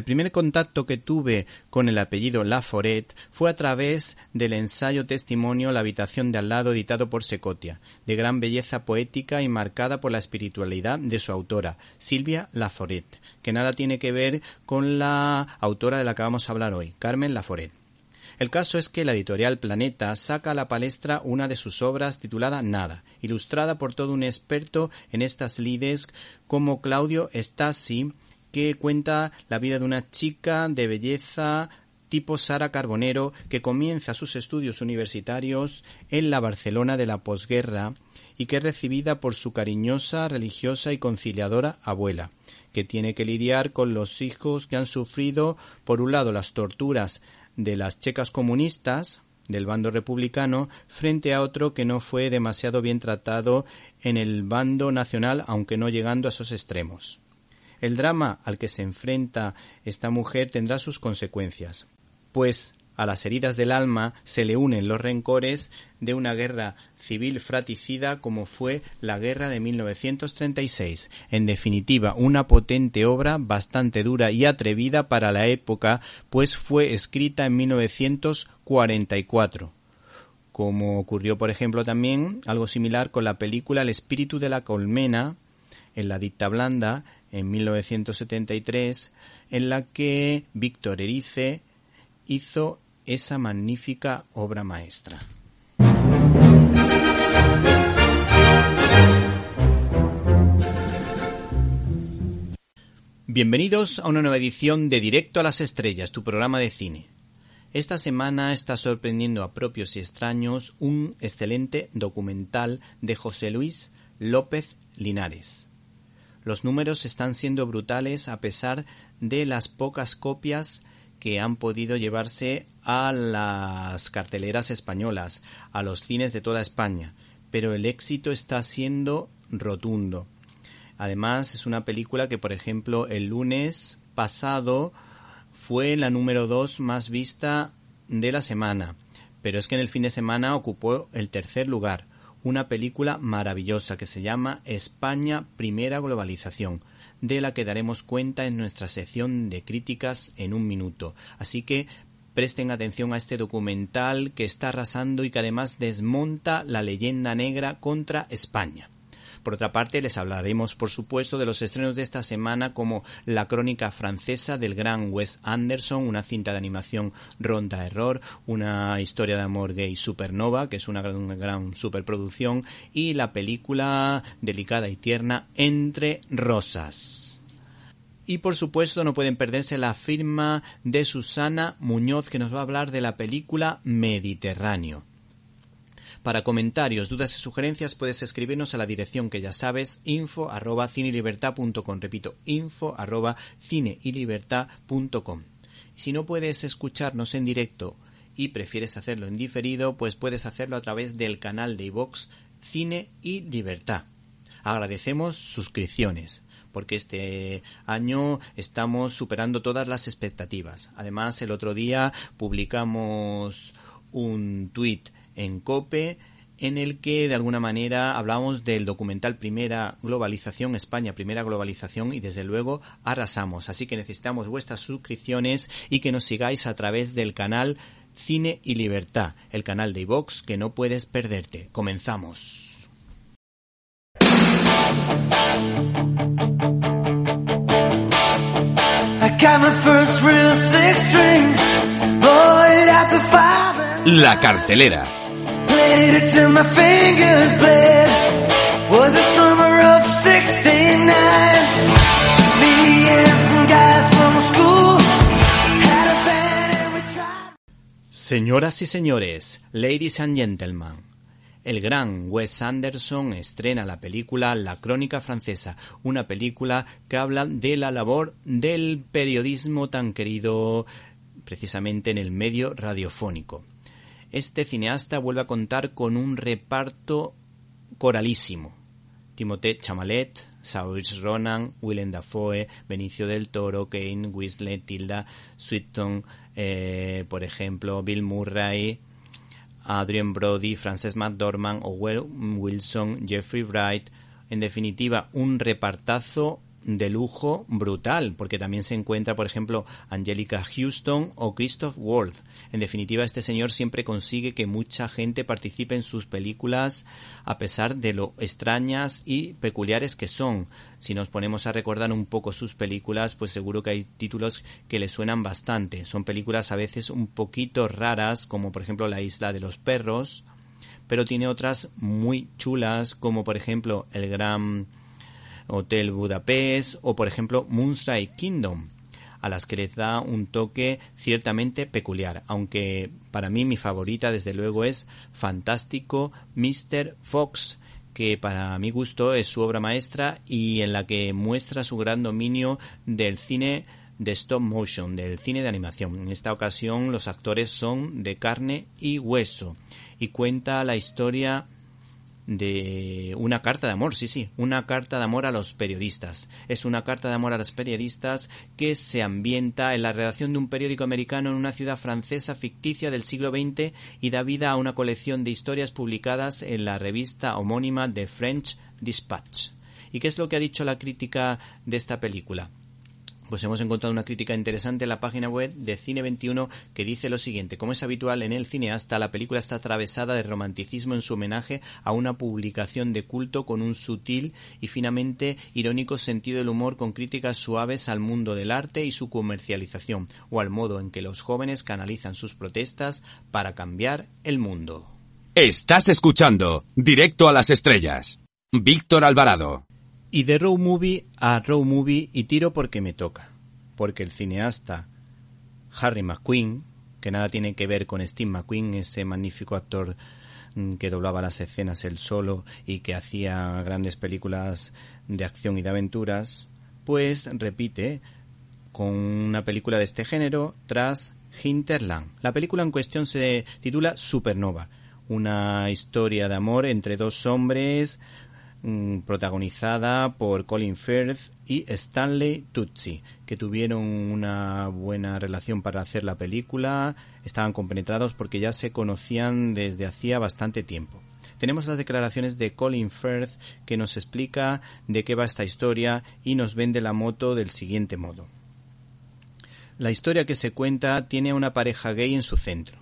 El primer contacto que tuve con el apellido Laforet fue a través del ensayo testimonio La habitación de al lado editado por Secotia, de gran belleza poética y marcada por la espiritualidad de su autora, Silvia Laforet, que nada tiene que ver con la autora de la que vamos a hablar hoy, Carmen Laforet. El caso es que la editorial Planeta saca a la palestra una de sus obras titulada Nada, ilustrada por todo un experto en estas lides como Claudio Stasi, que cuenta la vida de una chica de belleza tipo Sara Carbonero que comienza sus estudios universitarios en la Barcelona de la posguerra y que es recibida por su cariñosa, religiosa y conciliadora abuela, que tiene que lidiar con los hijos que han sufrido, por un lado, las torturas de las checas comunistas, del bando republicano, frente a otro que no fue demasiado bien tratado en el bando nacional, aunque no llegando a esos extremos. El drama al que se enfrenta esta mujer tendrá sus consecuencias, pues a las heridas del alma se le unen los rencores de una guerra civil fratricida como fue la guerra de 1936. En definitiva, una potente obra bastante dura y atrevida para la época, pues fue escrita en 1944 como ocurrió por ejemplo también algo similar con la película El espíritu de la colmena en la dicta blanda en 1973, en la que Víctor Erice hizo esa magnífica obra maestra. Bienvenidos a una nueva edición de Directo a las Estrellas, tu programa de cine. Esta semana está sorprendiendo a propios y extraños un excelente documental de José Luis López Linares. Los números están siendo brutales a pesar de las pocas copias que han podido llevarse a las carteleras españolas, a los cines de toda España, pero el éxito está siendo rotundo. Además, es una película que, por ejemplo, el lunes pasado fue la número dos más vista de la semana, pero es que en el fin de semana ocupó el tercer lugar. Una película maravillosa que se llama España Primera Globalización, de la que daremos cuenta en nuestra sección de críticas en un minuto. Así que presten atención a este documental que está arrasando y que además desmonta la leyenda negra contra España. Por otra parte, les hablaremos, por supuesto, de los estrenos de esta semana como La crónica francesa del gran Wes Anderson, una cinta de animación ronda error, una historia de amor gay supernova, que es una gran, una gran superproducción, y la película delicada y tierna Entre Rosas. Y por supuesto no pueden perderse la firma de Susana Muñoz que nos va a hablar de la película Mediterráneo. Para comentarios, dudas y sugerencias puedes escribirnos a la dirección que ya sabes, info arroba cinelibertad.com. Repito, info arroba cinelibertad.com. Si no puedes escucharnos en directo y prefieres hacerlo en diferido, pues puedes hacerlo a través del canal de iVox Cine y Libertad. Agradecemos suscripciones porque este año estamos superando todas las expectativas. Además, el otro día publicamos un tuit en Cope en el que de alguna manera hablamos del documental Primera Globalización, España, Primera Globalización y desde luego arrasamos. Así que necesitamos vuestras suscripciones y que nos sigáis a través del canal Cine y Libertad, el canal de iVox que no puedes perderte. Comenzamos. La cartelera. Señoras y señores, ladies and gentlemen, el gran Wes Anderson estrena la película La Crónica Francesa, una película que habla de la labor del periodismo tan querido precisamente en el medio radiofónico. Este cineasta vuelve a contar con un reparto coralísimo. Timothée Chamalet, Saoirse Ronan, Willem Dafoe, Benicio del Toro, Kane, Winslet, Tilda Swinton, eh, por ejemplo, Bill Murray, Adrian Brody, Frances McDormand, Owen Wilson, Jeffrey Wright, en definitiva, un repartazo de lujo brutal, porque también se encuentra, por ejemplo, Angelica Houston o Christoph Worth. En definitiva, este señor siempre consigue que mucha gente participe en sus películas a pesar de lo extrañas y peculiares que son. Si nos ponemos a recordar un poco sus películas, pues seguro que hay títulos que le suenan bastante. Son películas a veces un poquito raras, como por ejemplo La isla de los perros, pero tiene otras muy chulas, como por ejemplo El gran Hotel Budapest o por ejemplo Moonstrike Kingdom a las que les da un toque ciertamente peculiar, aunque para mí mi favorita desde luego es Fantástico Mr. Fox, que para mi gusto es su obra maestra y en la que muestra su gran dominio del cine de stop motion, del cine de animación. En esta ocasión los actores son de carne y hueso y cuenta la historia de una carta de amor, sí, sí, una carta de amor a los periodistas. Es una carta de amor a los periodistas que se ambienta en la redacción de un periódico americano en una ciudad francesa ficticia del siglo XX y da vida a una colección de historias publicadas en la revista homónima de French Dispatch. ¿Y qué es lo que ha dicho la crítica de esta película? Pues hemos encontrado una crítica interesante en la página web de Cine21 que dice lo siguiente. Como es habitual en el cineasta, la película está atravesada de romanticismo en su homenaje a una publicación de culto con un sutil y finamente irónico sentido del humor con críticas suaves al mundo del arte y su comercialización, o al modo en que los jóvenes canalizan sus protestas para cambiar el mundo. Estás escuchando Directo a las Estrellas. Víctor Alvarado. Y de Row Movie a Row Movie y tiro porque me toca. Porque el cineasta Harry McQueen, que nada tiene que ver con Steve McQueen, ese magnífico actor mm, que doblaba las escenas él solo y que hacía grandes películas de acción y de aventuras, pues repite con una película de este género tras Hinterland. La película en cuestión se titula Supernova, una historia de amor entre dos hombres Mm, protagonizada por Colin Firth y Stanley Tucci, que tuvieron una buena relación para hacer la película, estaban compenetrados porque ya se conocían desde hacía bastante tiempo. Tenemos las declaraciones de Colin Firth que nos explica de qué va esta historia y nos vende la moto del siguiente modo. La historia que se cuenta tiene a una pareja gay en su centro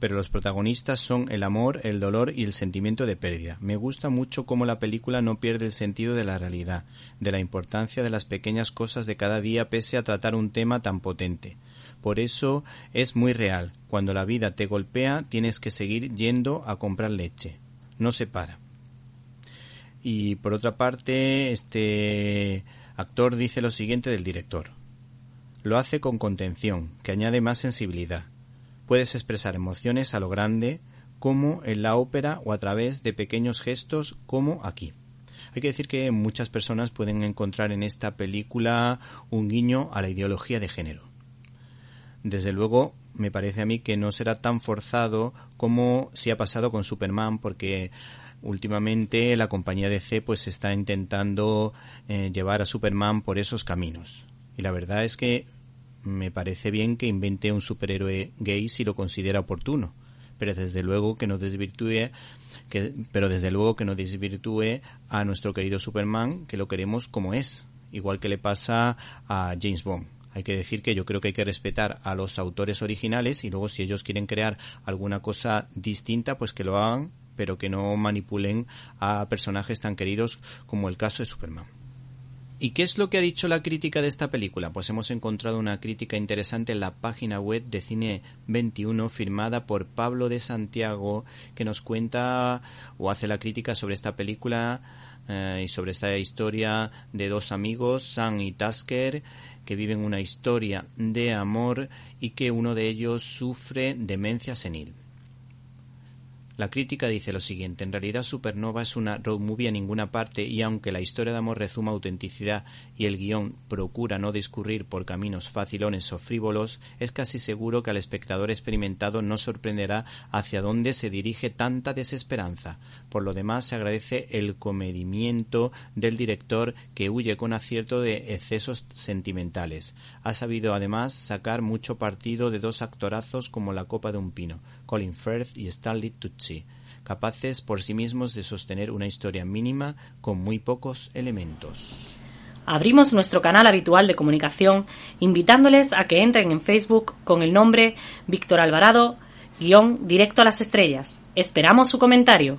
pero los protagonistas son el amor, el dolor y el sentimiento de pérdida. Me gusta mucho cómo la película no pierde el sentido de la realidad, de la importancia de las pequeñas cosas de cada día pese a tratar un tema tan potente. Por eso es muy real. Cuando la vida te golpea tienes que seguir yendo a comprar leche. No se para. Y por otra parte, este actor dice lo siguiente del director. Lo hace con contención, que añade más sensibilidad Puedes expresar emociones a lo grande, como en la ópera o a través de pequeños gestos como aquí. Hay que decir que muchas personas pueden encontrar en esta película un guiño a la ideología de género. Desde luego, me parece a mí que no será tan forzado como si ha pasado con Superman, porque últimamente la compañía DC pues está intentando eh, llevar a Superman por esos caminos. Y la verdad es que me parece bien que invente un superhéroe gay si lo considera oportuno, pero desde luego que no desvirtúe que, pero desde luego que no desvirtúe a nuestro querido Superman, que lo queremos como es, igual que le pasa a James Bond. Hay que decir que yo creo que hay que respetar a los autores originales y luego si ellos quieren crear alguna cosa distinta, pues que lo hagan, pero que no manipulen a personajes tan queridos como el caso de Superman. ¿Y qué es lo que ha dicho la crítica de esta película? Pues hemos encontrado una crítica interesante en la página web de Cine 21 firmada por Pablo de Santiago que nos cuenta o hace la crítica sobre esta película eh, y sobre esta historia de dos amigos, Sam y Tasker, que viven una historia de amor y que uno de ellos sufre demencia senil. La crítica dice lo siguiente, en realidad Supernova es una road movie a ninguna parte y aunque la historia de amor rezuma autenticidad y el guion procura no discurrir por caminos facilones o frívolos, es casi seguro que al espectador experimentado no sorprenderá hacia dónde se dirige tanta desesperanza. Por lo demás se agradece el comedimiento del director que huye con acierto de excesos sentimentales. Ha sabido además sacar mucho partido de dos actorazos como la copa de un pino, Colin Firth y Stanley Tucci, capaces por sí mismos de sostener una historia mínima con muy pocos elementos. Abrimos nuestro canal habitual de comunicación invitándoles a que entren en Facebook con el nombre Víctor Alvarado, guion directo a las estrellas. Esperamos su comentario.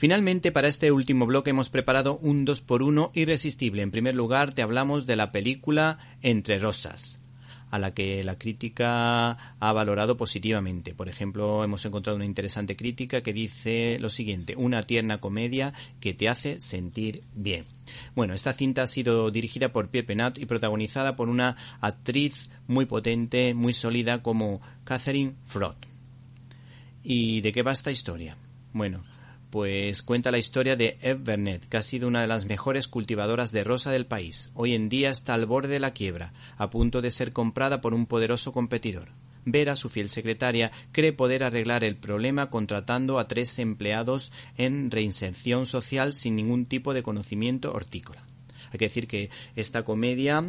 Finalmente, para este último bloque hemos preparado un 2x1 irresistible. En primer lugar, te hablamos de la película Entre Rosas, a la que la crítica ha valorado positivamente. Por ejemplo, hemos encontrado una interesante crítica que dice lo siguiente, una tierna comedia que te hace sentir bien. Bueno, esta cinta ha sido dirigida por Pierre Penat y protagonizada por una actriz muy potente, muy sólida como Catherine Frott. ¿Y de qué va esta historia? Bueno, pues cuenta la historia de Eve Bernet, que ha sido una de las mejores cultivadoras de rosa del país. Hoy en día está al borde de la quiebra, a punto de ser comprada por un poderoso competidor. Vera, su fiel secretaria, cree poder arreglar el problema contratando a tres empleados en reinserción social sin ningún tipo de conocimiento hortícola. Hay que decir que esta comedia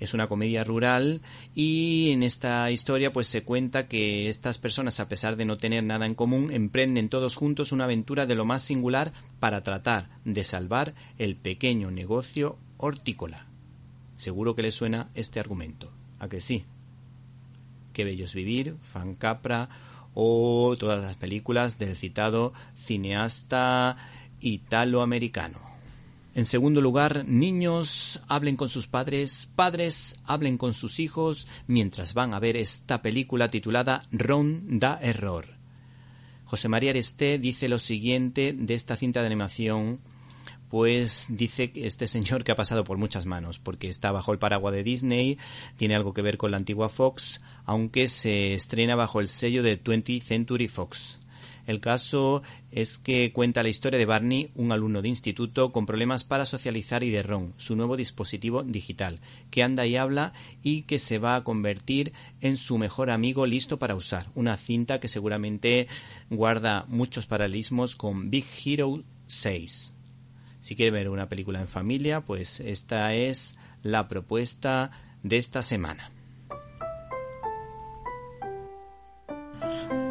es una comedia rural y en esta historia pues se cuenta que estas personas a pesar de no tener nada en común emprenden todos juntos una aventura de lo más singular para tratar de salvar el pequeño negocio hortícola. Seguro que le suena este argumento. ¿A que sí? Qué bello es vivir, Fan Capra o todas las películas del citado cineasta italoamericano. En segundo lugar, niños hablen con sus padres, padres hablen con sus hijos mientras van a ver esta película titulada Ron da Error. José María Aresté dice lo siguiente de esta cinta de animación, pues dice este señor que ha pasado por muchas manos, porque está bajo el paraguas de Disney, tiene algo que ver con la antigua Fox, aunque se estrena bajo el sello de 20th Century Fox. El caso es que cuenta la historia de Barney, un alumno de instituto con problemas para socializar y de Ron, su nuevo dispositivo digital, que anda y habla y que se va a convertir en su mejor amigo listo para usar. Una cinta que seguramente guarda muchos paralelismos con Big Hero 6. Si quiere ver una película en familia, pues esta es la propuesta de esta semana.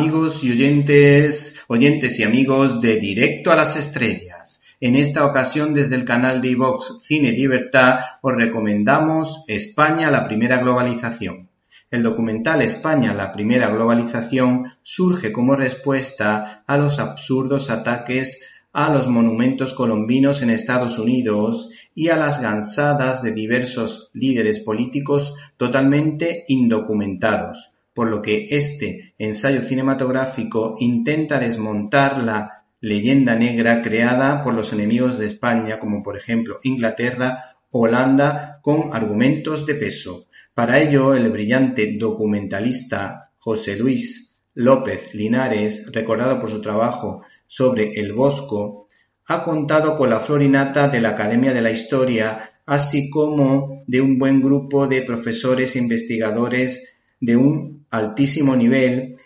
Amigos y oyentes, oyentes y amigos de Directo a las Estrellas. En esta ocasión desde el canal de iVox Cine Libertad os recomendamos España la primera globalización. El documental España la primera globalización surge como respuesta a los absurdos ataques a los monumentos colombinos en Estados Unidos y a las gansadas de diversos líderes políticos totalmente indocumentados, por lo que este ensayo cinematográfico intenta desmontar la leyenda negra creada por los enemigos de España, como por ejemplo Inglaterra, Holanda, con argumentos de peso. Para ello, el brillante documentalista José Luis López Linares, recordado por su trabajo sobre el Bosco, ha contado con la florinata de la Academia de la Historia, así como de un buen grupo de profesores e investigadores de un altísimo nivel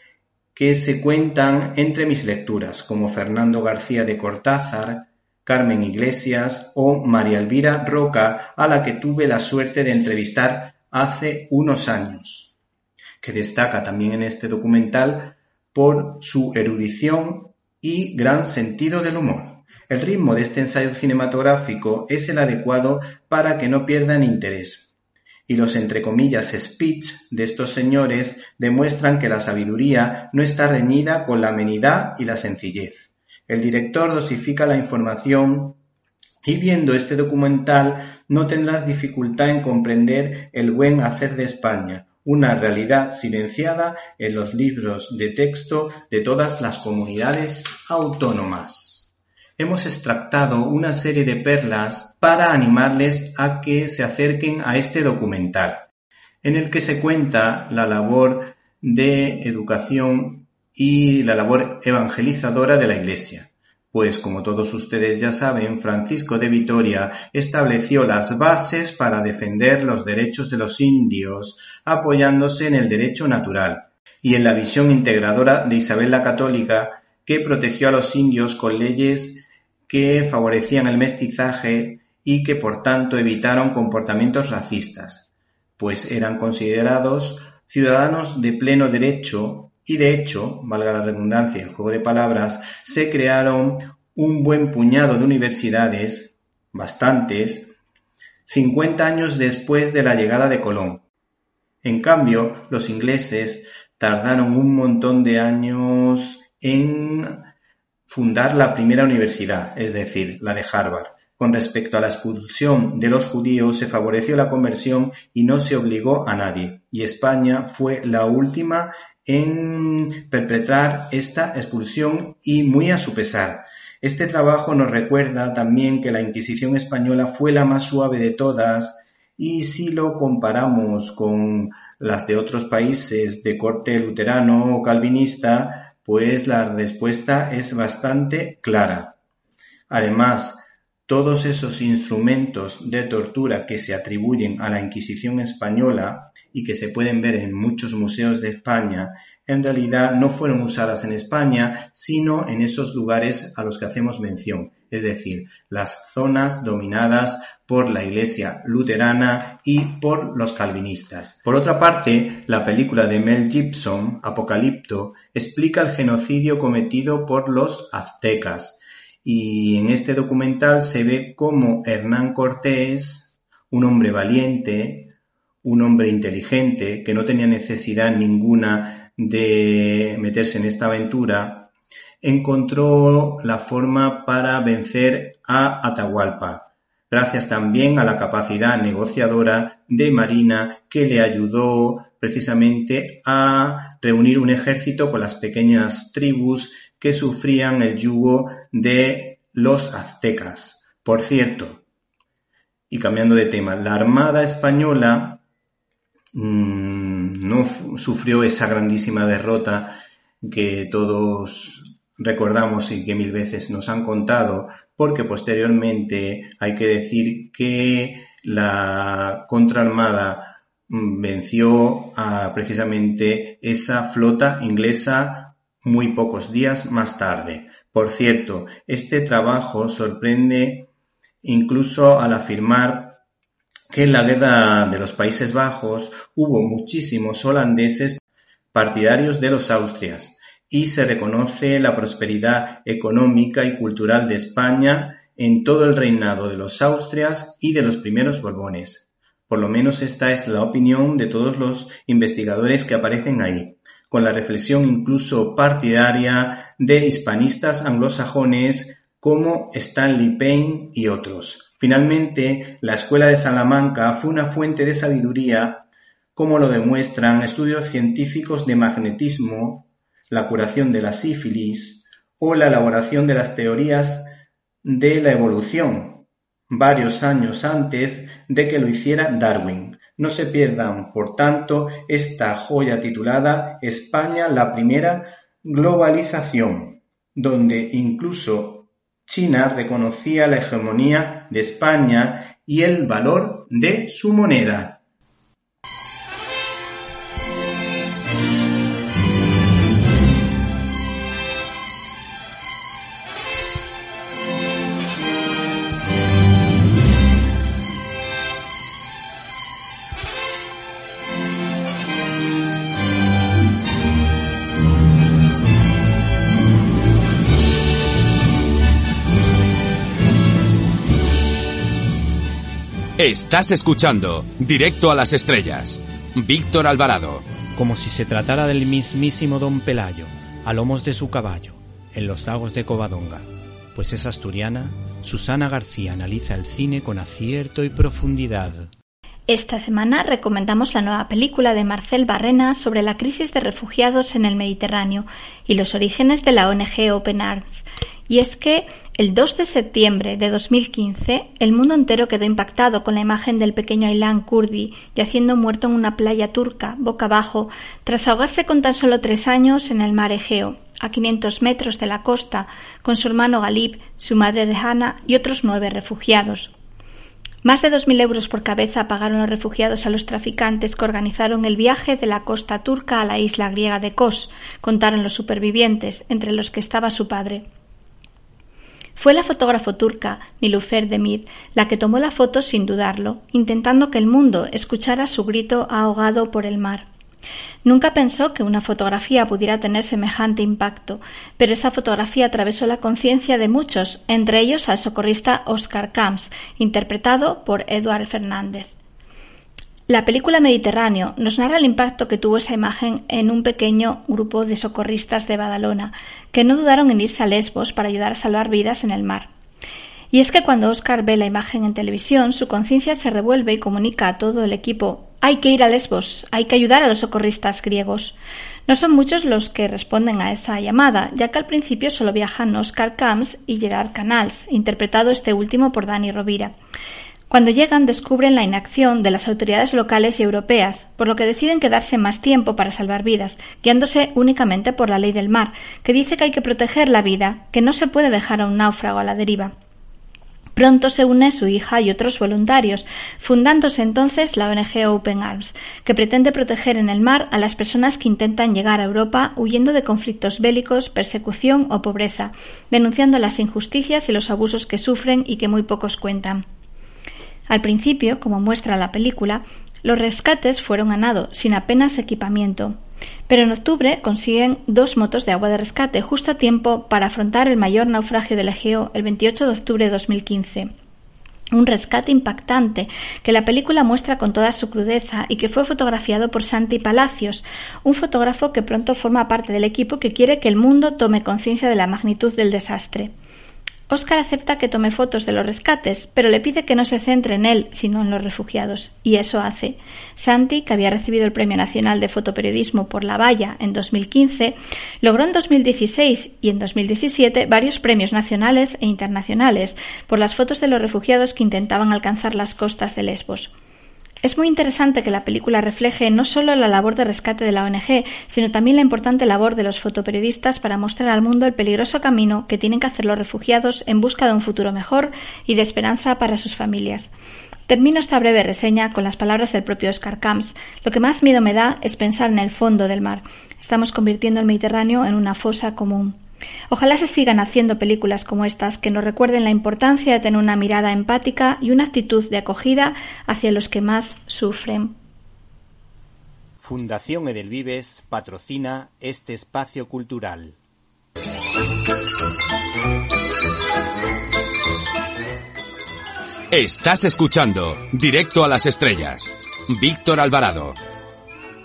que se cuentan entre mis lecturas, como Fernando García de Cortázar, Carmen Iglesias o María Elvira Roca, a la que tuve la suerte de entrevistar hace unos años, que destaca también en este documental por su erudición y gran sentido del humor. El ritmo de este ensayo cinematográfico es el adecuado para que no pierdan interés. Y los entre comillas speech de estos señores demuestran que la sabiduría no está reñida con la amenidad y la sencillez. El director dosifica la información y viendo este documental no tendrás dificultad en comprender el buen hacer de España, una realidad silenciada en los libros de texto de todas las comunidades autónomas. Hemos extractado una serie de perlas para animarles a que se acerquen a este documental, en el que se cuenta la labor de educación y la labor evangelizadora de la Iglesia. Pues como todos ustedes ya saben, Francisco de Vitoria estableció las bases para defender los derechos de los indios, apoyándose en el derecho natural y en la visión integradora de Isabel la Católica, que protegió a los indios con leyes que favorecían el mestizaje y que por tanto evitaron comportamientos racistas, pues eran considerados ciudadanos de pleno derecho y de hecho, valga la redundancia, el juego de palabras, se crearon un buen puñado de universidades, bastantes, 50 años después de la llegada de Colón. En cambio, los ingleses tardaron un montón de años en fundar la primera universidad, es decir, la de Harvard. Con respecto a la expulsión de los judíos, se favoreció la conversión y no se obligó a nadie, y España fue la última en perpetrar esta expulsión y muy a su pesar. Este trabajo nos recuerda también que la Inquisición española fue la más suave de todas y si lo comparamos con las de otros países de corte luterano o calvinista, pues la respuesta es bastante clara. Además, todos esos instrumentos de tortura que se atribuyen a la Inquisición española y que se pueden ver en muchos museos de España, en realidad no fueron usadas en España, sino en esos lugares a los que hacemos mención, es decir, las zonas dominadas por la Iglesia luterana y por los calvinistas. Por otra parte, la película de Mel Gibson, Apocalipto, explica el genocidio cometido por los aztecas, y en este documental se ve cómo Hernán Cortés, un hombre valiente, un hombre inteligente, que no tenía necesidad ninguna de meterse en esta aventura, encontró la forma para vencer a Atahualpa, gracias también a la capacidad negociadora de Marina que le ayudó precisamente a reunir un ejército con las pequeñas tribus que sufrían el yugo de los aztecas. Por cierto, y cambiando de tema, la Armada española mm, no sufrió esa grandísima derrota que todos recordamos y que mil veces nos han contado, porque posteriormente hay que decir que la contraarmada mm, venció a precisamente esa flota inglesa muy pocos días más tarde. Por cierto, este trabajo sorprende incluso al afirmar que en la guerra de los Países Bajos hubo muchísimos holandeses partidarios de los Austrias y se reconoce la prosperidad económica y cultural de España en todo el reinado de los Austrias y de los primeros Borbones. Por lo menos esta es la opinión de todos los investigadores que aparecen ahí, con la reflexión incluso partidaria de hispanistas anglosajones como Stanley Payne y otros. Finalmente, la Escuela de Salamanca fue una fuente de sabiduría, como lo demuestran estudios científicos de magnetismo, la curación de la sífilis o la elaboración de las teorías de la evolución, varios años antes de que lo hiciera Darwin. No se pierdan, por tanto, esta joya titulada España la primera globalización, donde incluso China reconocía la hegemonía de España y el valor de su moneda. Estás escuchando Directo a las Estrellas. Víctor Alvarado. Como si se tratara del mismísimo Don Pelayo, a lomos de su caballo, en los lagos de Covadonga. Pues es asturiana, Susana García analiza el cine con acierto y profundidad. Esta semana recomendamos la nueva película de Marcel Barrena sobre la crisis de refugiados en el Mediterráneo y los orígenes de la ONG Open Arms. Y es que el 2 de septiembre de 2015, el mundo entero quedó impactado con la imagen del pequeño Aylan Kurdi yaciendo muerto en una playa turca, boca abajo, tras ahogarse con tan solo tres años en el mar Egeo, a 500 metros de la costa, con su hermano Galib, su madre Rehana y otros nueve refugiados. Más de 2.000 euros por cabeza pagaron los refugiados a los traficantes que organizaron el viaje de la costa turca a la isla griega de Kos, contaron los supervivientes, entre los que estaba su padre. Fue la fotógrafa turca Nilufer Demir la que tomó la foto sin dudarlo, intentando que el mundo escuchara su grito ahogado por el mar. Nunca pensó que una fotografía pudiera tener semejante impacto, pero esa fotografía atravesó la conciencia de muchos, entre ellos al socorrista Oscar Camps, interpretado por Eduard Fernández. La película Mediterráneo nos narra el impacto que tuvo esa imagen en un pequeño grupo de socorristas de Badalona, que no dudaron en irse a Lesbos para ayudar a salvar vidas en el mar. Y es que cuando Oscar ve la imagen en televisión, su conciencia se revuelve y comunica a todo el equipo hay que ir a Lesbos, hay que ayudar a los socorristas griegos. No son muchos los que responden a esa llamada, ya que al principio solo viajan Oscar Camps y Gerard Canals, interpretado este último por Dani Rovira. Cuando llegan descubren la inacción de las autoridades locales y europeas, por lo que deciden quedarse más tiempo para salvar vidas, guiándose únicamente por la ley del mar, que dice que hay que proteger la vida, que no se puede dejar a un náufrago a la deriva. Pronto se une su hija y otros voluntarios, fundándose entonces la ONG Open Arms, que pretende proteger en el mar a las personas que intentan llegar a Europa huyendo de conflictos bélicos, persecución o pobreza, denunciando las injusticias y los abusos que sufren y que muy pocos cuentan. Al principio, como muestra la película, los rescates fueron a nado, sin apenas equipamiento. Pero en octubre consiguen dos motos de agua de rescate justo a tiempo para afrontar el mayor naufragio del Egeo el 28 de octubre de 2015. Un rescate impactante que la película muestra con toda su crudeza y que fue fotografiado por Santi Palacios, un fotógrafo que pronto forma parte del equipo que quiere que el mundo tome conciencia de la magnitud del desastre. Oscar acepta que tome fotos de los rescates, pero le pide que no se centre en él, sino en los refugiados, y eso hace. Santi, que había recibido el Premio Nacional de Fotoperiodismo por La Valla en 2015, logró en 2016 y en 2017 varios premios nacionales e internacionales por las fotos de los refugiados que intentaban alcanzar las costas de Lesbos. Es muy interesante que la película refleje no solo la labor de rescate de la ONG, sino también la importante labor de los fotoperiodistas para mostrar al mundo el peligroso camino que tienen que hacer los refugiados en busca de un futuro mejor y de esperanza para sus familias. Termino esta breve reseña con las palabras del propio Oscar Camps. Lo que más miedo me da es pensar en el fondo del mar. Estamos convirtiendo el Mediterráneo en una fosa común. Ojalá se sigan haciendo películas como estas que nos recuerden la importancia de tener una mirada empática y una actitud de acogida hacia los que más sufren. Fundación Edelvives patrocina este espacio cultural. Estás escuchando Directo a las Estrellas. Víctor Alvarado.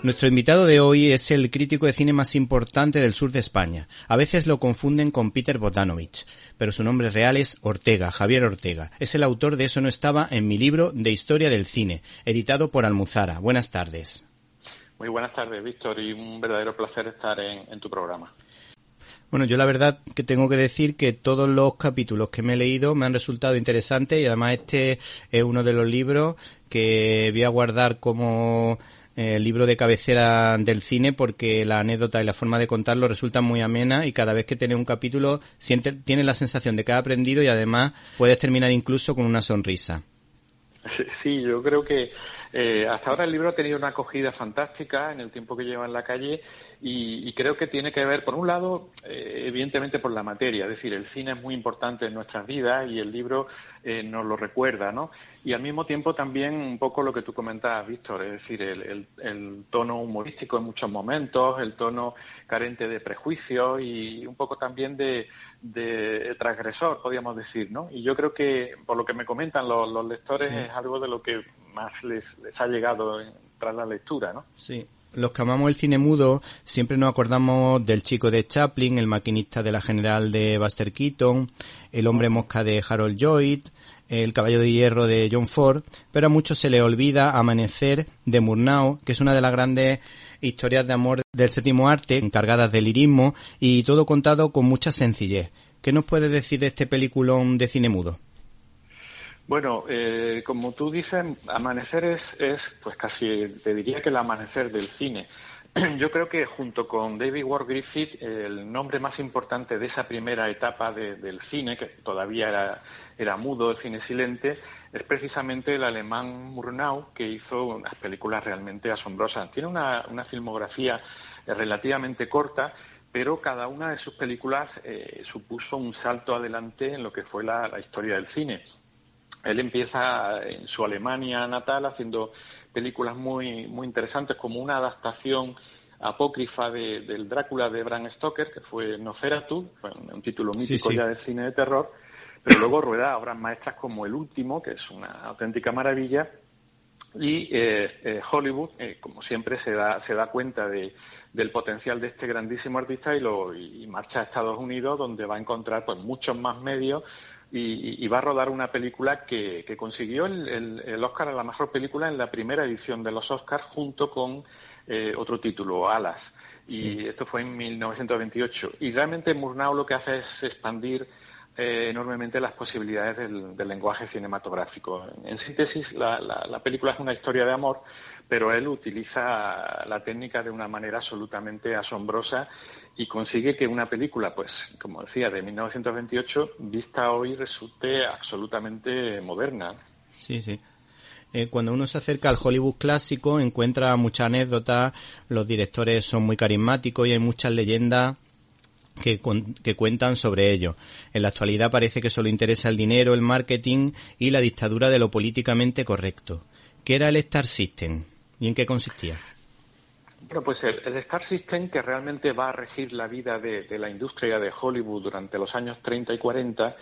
Nuestro invitado de hoy es el crítico de cine más importante del sur de España. A veces lo confunden con Peter Botanovich, pero su nombre real es Ortega, Javier Ortega. Es el autor de Eso no estaba en mi libro de Historia del Cine, editado por Almuzara. Buenas tardes. Muy buenas tardes, Víctor, y un verdadero placer estar en, en tu programa. Bueno, yo la verdad que tengo que decir que todos los capítulos que me he leído me han resultado interesantes y además este es uno de los libros que voy a guardar como eh, libro de cabecera del cine porque la anécdota y la forma de contarlo resultan muy amena y cada vez que tiene un capítulo siente, tienes la sensación de que ha aprendido y además puedes terminar incluso con una sonrisa. Sí, yo creo que eh, hasta ahora el libro ha tenido una acogida fantástica en el tiempo que lleva en la calle y, creo que tiene que ver, por un lado, eh, evidentemente por la materia, es decir, el cine es muy importante en nuestras vidas y el libro eh, nos lo recuerda, ¿no? Y al mismo tiempo también un poco lo que tú comentabas, Víctor, es decir, el, el, tono humorístico en muchos momentos, el tono carente de prejuicios y un poco también de, de transgresor, podríamos decir, ¿no? Y yo creo que, por lo que me comentan los, lectores, es algo de lo que más les, les ha llegado tras la lectura, ¿no? Sí, los que amamos el cine mudo siempre nos acordamos del chico de Chaplin, el maquinista de la general de Buster Keaton, el hombre mosca de Harold Lloyd, el caballo de hierro de John Ford, pero a muchos se le olvida Amanecer de Murnau, que es una de las grandes historias de amor del séptimo arte, encargadas del lirismo y todo contado con mucha sencillez. ¿Qué nos puede decir de este peliculón de cine mudo? Bueno, eh, como tú dices, Amanecer es, es, pues casi, te diría que el amanecer del cine. Yo creo que junto con David Ward Griffith, el nombre más importante de esa primera etapa del cine, que todavía era, era mudo, el cine silente, es precisamente el alemán Murnau, que hizo unas películas realmente asombrosas. Tiene una, una filmografía relativamente corta, pero cada una de sus películas eh, supuso un salto adelante en lo que fue la historia del cine. Él empieza en su Alemania natal haciendo películas muy, muy interesantes como una adaptación apócrifa de, del Drácula de Bram Stoker, que fue Noferatu, un título mítico ya del cine de terror, pero luego rueda obras maestras como El Último, que es una auténtica maravilla, y eh, eh, Hollywood, eh, como siempre, se da, se da cuenta de, del potencial de este grandísimo artista y, lo, y marcha a Estados Unidos, donde va a encontrar pues, muchos más medios y, va a rodar una película que, consiguió el, el, Oscar a la mejor película en la primera edición de los Oscars junto con eh, otro título, Alas. Y esto fue en 1928. Y realmente Murnau lo que hace es expandir eh, enormemente las posibilidades del, lenguaje cinematográfico. En síntesis, la, la, película es una historia de amor, pero él utiliza la técnica de una manera absolutamente asombrosa y consigue que una película, pues, como decía, de 1928, vista hoy, resulte absolutamente moderna. Sí, sí. Eh, cuando uno se acerca al Hollywood clásico encuentra muchas anécdotas, los directores son muy carismáticos y hay muchas leyendas que, que, cuentan sobre ello. En la actualidad parece que solo interesa el dinero, el marketing y la dictadura de lo políticamente correcto. ¿Qué era el Star System y en qué consistía? Bueno, pues el, Star System, que realmente va a regir la vida de, la industria de Hollywood durante los años 30 y 40,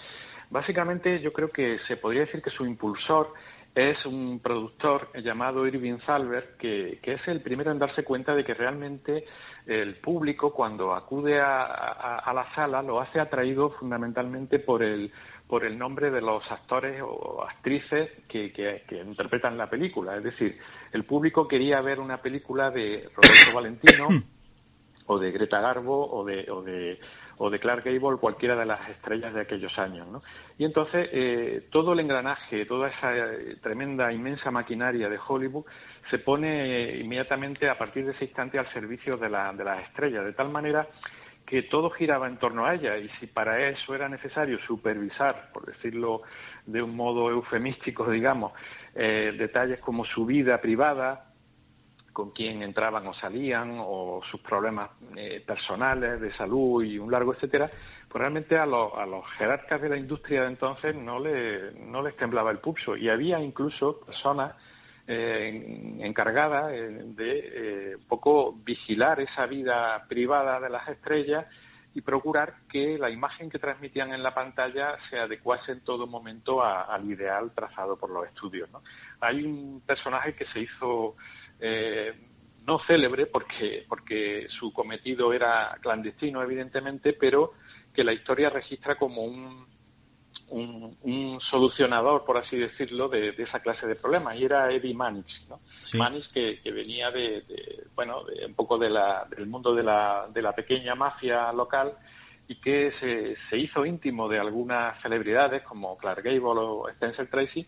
básicamente yo creo que se podría decir que su impulsor es un productor llamado Irving Salver, que, es el primero en darse cuenta de que realmente el público cuando acude a, la sala lo hace atraído fundamentalmente por el, por el nombre de los actores o actrices que, que interpretan la película. Es decir, el público quería ver una película de Roberto Valentino o de Greta Garbo o de, o de, o de Clark Gable, cualquiera de las estrellas de aquellos años. ¿no? Y entonces eh, todo el engranaje, toda esa eh, tremenda, inmensa maquinaria de Hollywood se pone inmediatamente a partir de ese instante al servicio de, la, de las estrellas, de tal manera que todo giraba en torno a ella y si para eso era necesario supervisar, por decirlo de un modo eufemístico, digamos, eh, detalles como su vida privada, con quién entraban o salían, o sus problemas eh, personales de salud y un largo etcétera, pues realmente a, a, los jerarcas de la industria de entonces no, le, no les temblaba el pulso. Y había incluso personas eh, encargadas eh, de un poco vigilar esa vida privada de las estrellas y procurar que la imagen que transmitían en la pantalla se adecuase en todo momento al ideal trazado por los estudios. Hay un personaje que se hizo eh, no célebre porque, porque su cometido era clandestino, evidentemente, pero que la historia registra como un, un, solucionador, por así decirlo, de, esa clase de problemas, y era Eddie Manix, ¿no? que, venía de, bueno, un poco de la, del mundo de la, de la pequeña mafia local y que se, se hizo íntimo de algunas celebridades como Clark Gable o Spencer Tracy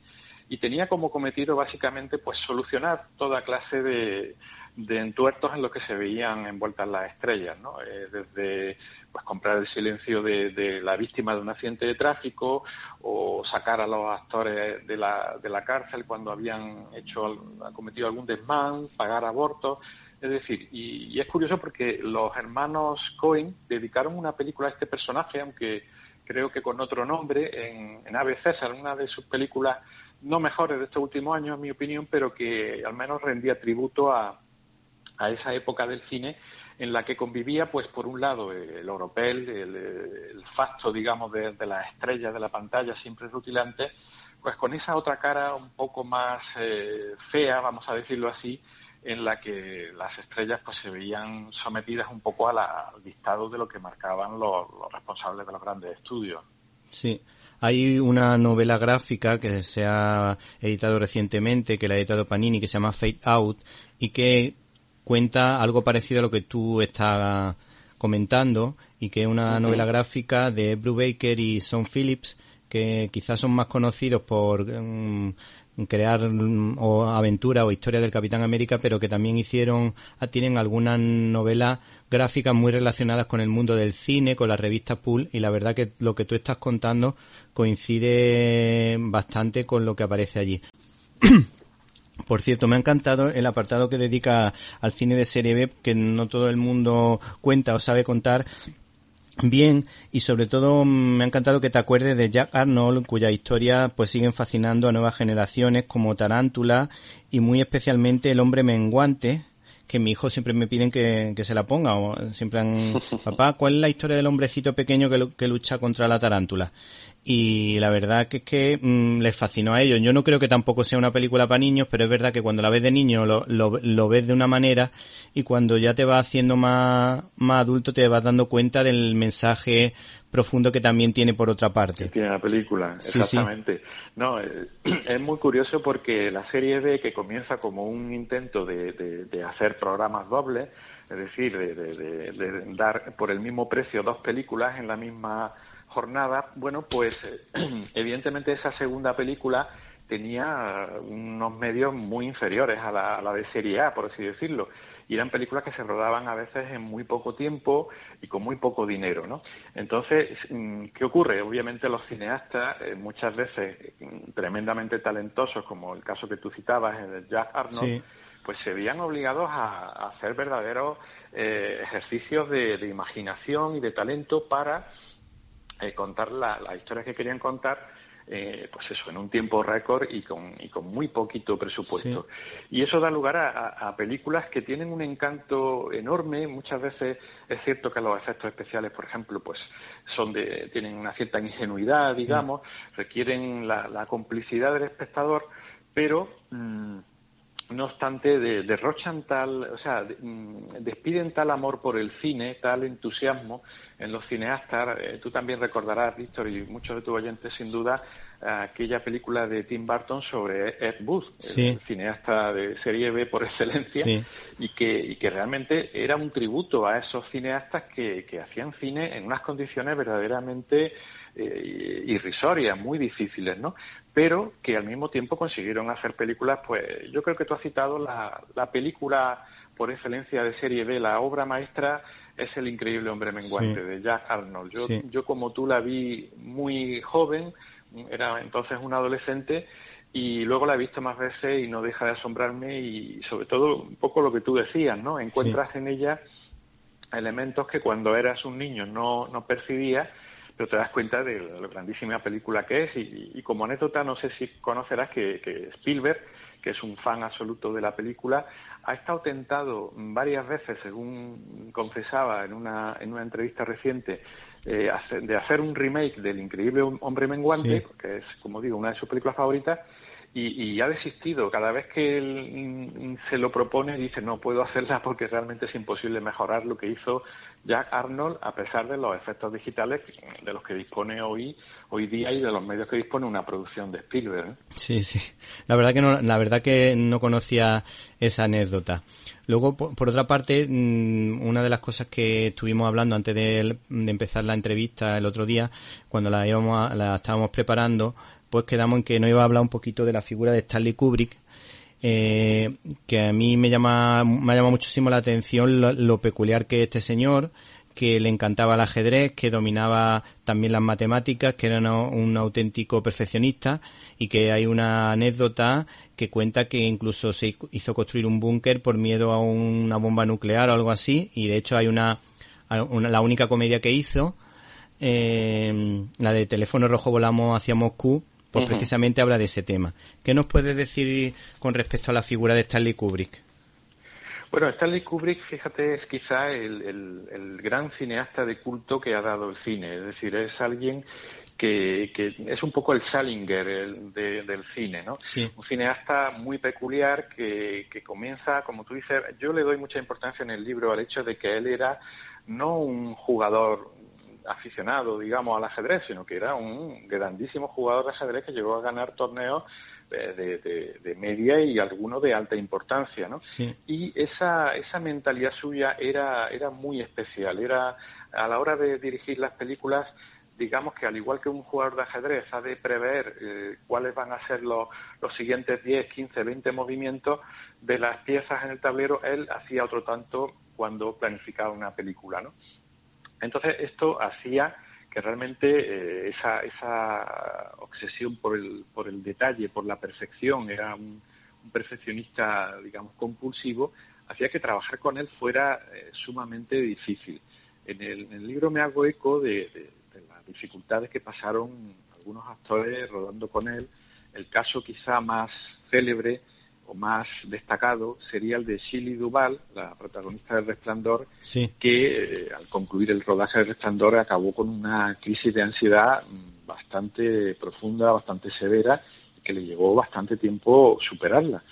y tenía como cometido básicamente pues solucionar toda clase de, de entuertos en los que se veían envueltas las estrellas, ¿no? Eh, desde pues comprar el silencio de, la víctima de un accidente de tráfico o sacar a los actores de la, de la cárcel cuando habían hecho cometido algún desmán, pagar abortos, es decir, y, es curioso porque los hermanos Cohen dedicaron una película a este personaje, aunque creo que con otro nombre, en, en Ave César, de sus películas no mejores de estos últimos años, en mi opinión, pero que al menos rendía tributo a, a esa época del cine en la que convivía, pues por un lado, el oropel, el, el facto, digamos, de, las estrellas de la pantalla siempre rutilante, pues con esa otra cara un poco más eh, fea, vamos a decirlo así, en la que las estrellas pues se veían sometidas un poco a la, al dictado de lo que marcaban los, los responsables de los grandes estudios. Sí, hay una novela gráfica que se ha editado recientemente, que la ha editado Panini, que se llama Fade Out, y que cuenta algo parecido a lo que tú estás comentando, y que es una novela gráfica de Bruce Baker y Son Phillips, que quizás son más conocidos por mm, crear mm, o aventura o historia del Capitán América, pero que también hicieron, ah, tienen algunas novelas gráficas muy relacionadas con el mundo del cine, con la revista Pool, y la verdad que lo que tú estás contando coincide bastante con lo que aparece allí. Por cierto, me ha encantado el apartado que dedica al cine de serie B, que no todo el mundo cuenta o sabe contar, bien y sobre todo mm, me ha encantado que te acuerdes de Jack Arnold cuya historia pues siguen fascinando a nuevas generaciones como Tarántula y muy especialmente El hombre menguante que mi hijo siempre me piden que, se la ponga o siempre han papá ¿cuál es la historia del hombrecito pequeño que, que lucha contra la tarántula? Y la verdad que es que mm, les fascinó a ellos. Yo no creo que tampoco sea una película para niños, pero es verdad que cuando la ves de niño lo, lo, ves de una manera y cuando ya te vas haciendo más, más adulto te vas dando cuenta del mensaje profundo que también tiene por otra parte. tiene la película, exactamente. No, eh, es muy curioso porque la serie B que comienza como un intento de, de, hacer programas dobles, es decir, de, de dar por el mismo precio dos películas en la misma jornada, bueno, pues eh, evidentemente esa segunda película tenía unos medios muy inferiores a la, de serie A, por así decirlo. Y eran películas que se rodaban a veces en muy poco tiempo y con muy poco dinero, ¿no? Entonces, mm, ¿qué ocurre? Obviamente los cineastas, eh, muchas veces mm, tremendamente talentosos, como el caso que tú citabas, el Jack Arnold, pues se veían obligados a, hacer verdaderos eh, ejercicios de imaginación y de talento para eh, contar la, la, historia que querían contar, eh, pues eso, en un tiempo récord y con, y con muy poquito presupuesto. Y eso da lugar a, películas que tienen un encanto enorme. Muchas veces es cierto que los efectos especiales, por ejemplo, pues son de, tienen una cierta ingenuidad, digamos, requieren la, complicidad del espectador, pero mm, no obstante, derrochan tal, o sea, mm, despiden tal amor por el cine, tal entusiasmo, en los cineastas. Eh, tú también recordarás, Víctor, y muchos de tus oyentes sin duda, aquella película de Tim Burton sobre Ed Wood, el cineasta de serie B por excelencia, y, que, y que realmente era un tributo a esos cineastas que, que hacían cine en unas condiciones verdaderamente eh, irrisorias, muy difíciles, ¿no? Pero que al mismo tiempo consiguieron hacer películas, pues yo creo que tú has citado la, la película por excelencia de serie B, la obra maestra es El increíble hombre menguante de Jack Arnold. Yo, yo como tú la vi muy joven, era entonces un adolescente y luego la he visto más veces y no deja de asombrarme y sobre todo un poco lo que tú decías, ¿no? Encuentras en ella elementos que cuando eras un niño no, no percibías, pero te das cuenta de la grandísima película que es. Y, como anécdota no sé si conocerás que, que Spielberg, que es un fan absoluto de la película, ha estado tentado varias veces, según confesaba en una, en una entrevista reciente, eh, de hacer un remake del Increíble Hombre Menguante, que es, como digo, una de sus películas favoritas, y, ha desistido. Cada vez que él se lo propone, dice no puedo hacerla porque realmente es imposible mejorar lo que hizo Jack Arnold a pesar de los efectos digitales de los que dispone hoy hoy día y de los medios que dispone una producción de Spielberg. ¿eh? Sí, sí. La verdad que no, la verdad que no conocía esa anécdota. Luego, por, otra parte, mm, una de las cosas que estuvimos hablando antes de, empezar la entrevista el otro día, cuando la íbamos la estábamos preparando, pues quedamos en que no iba a hablar un poquito de la figura de Stanley Kubrick, eh, que a mí me llama, me ha llamado muchísimo la atención lo, peculiar que este señor, que le encantaba el ajedrez, que dominaba también las matemáticas, que era un auténtico perfeccionista y que hay una anécdota que cuenta que incluso se hizo construir un búnker por miedo a una bomba nuclear o algo así y de hecho hay una, la única comedia que hizo, eh, la de Teléfono Rojo Volamos hacia Moscú, pues precisamente habla de ese tema. ¿Qué nos puede decir con respecto a la figura de Stanley Kubrick? Bueno, Stanley Kubrick, fíjate, es quizá el, gran cineasta de culto que ha dado el cine. Es decir, es alguien que, es un poco el Salinger del cine, ¿no? Un cineasta muy peculiar que, que comienza, como tú dices, yo le doy mucha importancia en el libro al hecho de que él era no un jugador aficionado, digamos, al ajedrez, sino que era un grandísimo jugador de ajedrez que llegó a ganar torneos de, de, media y algunos de alta importancia, ¿no? Y esa, esa mentalidad suya era, era muy especial. Era, a la hora de dirigir las películas, digamos que al igual que un jugador de ajedrez ha de prever eh, cuáles van a ser los, los siguientes 10, 15, 20 movimientos de las piezas en el tablero, él hacía otro tanto cuando planificaba una película, ¿no? Entonces, esto hacía que realmente eh, esa, esa obsesión por el, por el detalle, por la perfección, era un, perfeccionista, digamos, compulsivo, hacía que trabajar con él fuera eh, sumamente difícil. En el, libro me hago eco de, las dificultades que pasaron algunos actores rodando con él. El caso quizá más célebre más destacado sería el de Shelley Duvall, la protagonista del Resplandor, que eh, al concluir el rodaje del Resplandor acabó con una crisis de ansiedad bastante profunda, bastante severa, que le llevó bastante tiempo superarla.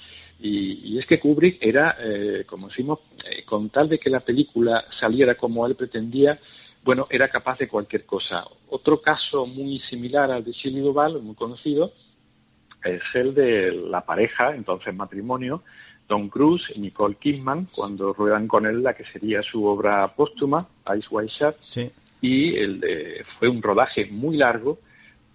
Y, es que Kubrick era, eh, como decimos, eh, con tal de que la película saliera como él pretendía, bueno, era capaz de cualquier cosa. Otro caso muy similar al de Shelley Duvall, muy conocido, es el de la pareja, entonces matrimonio, Don Cruise y Nicole Kidman, cuando ruedan con él la que sería su obra póstuma, Ice White Shot, y el de, fue un rodaje muy largo,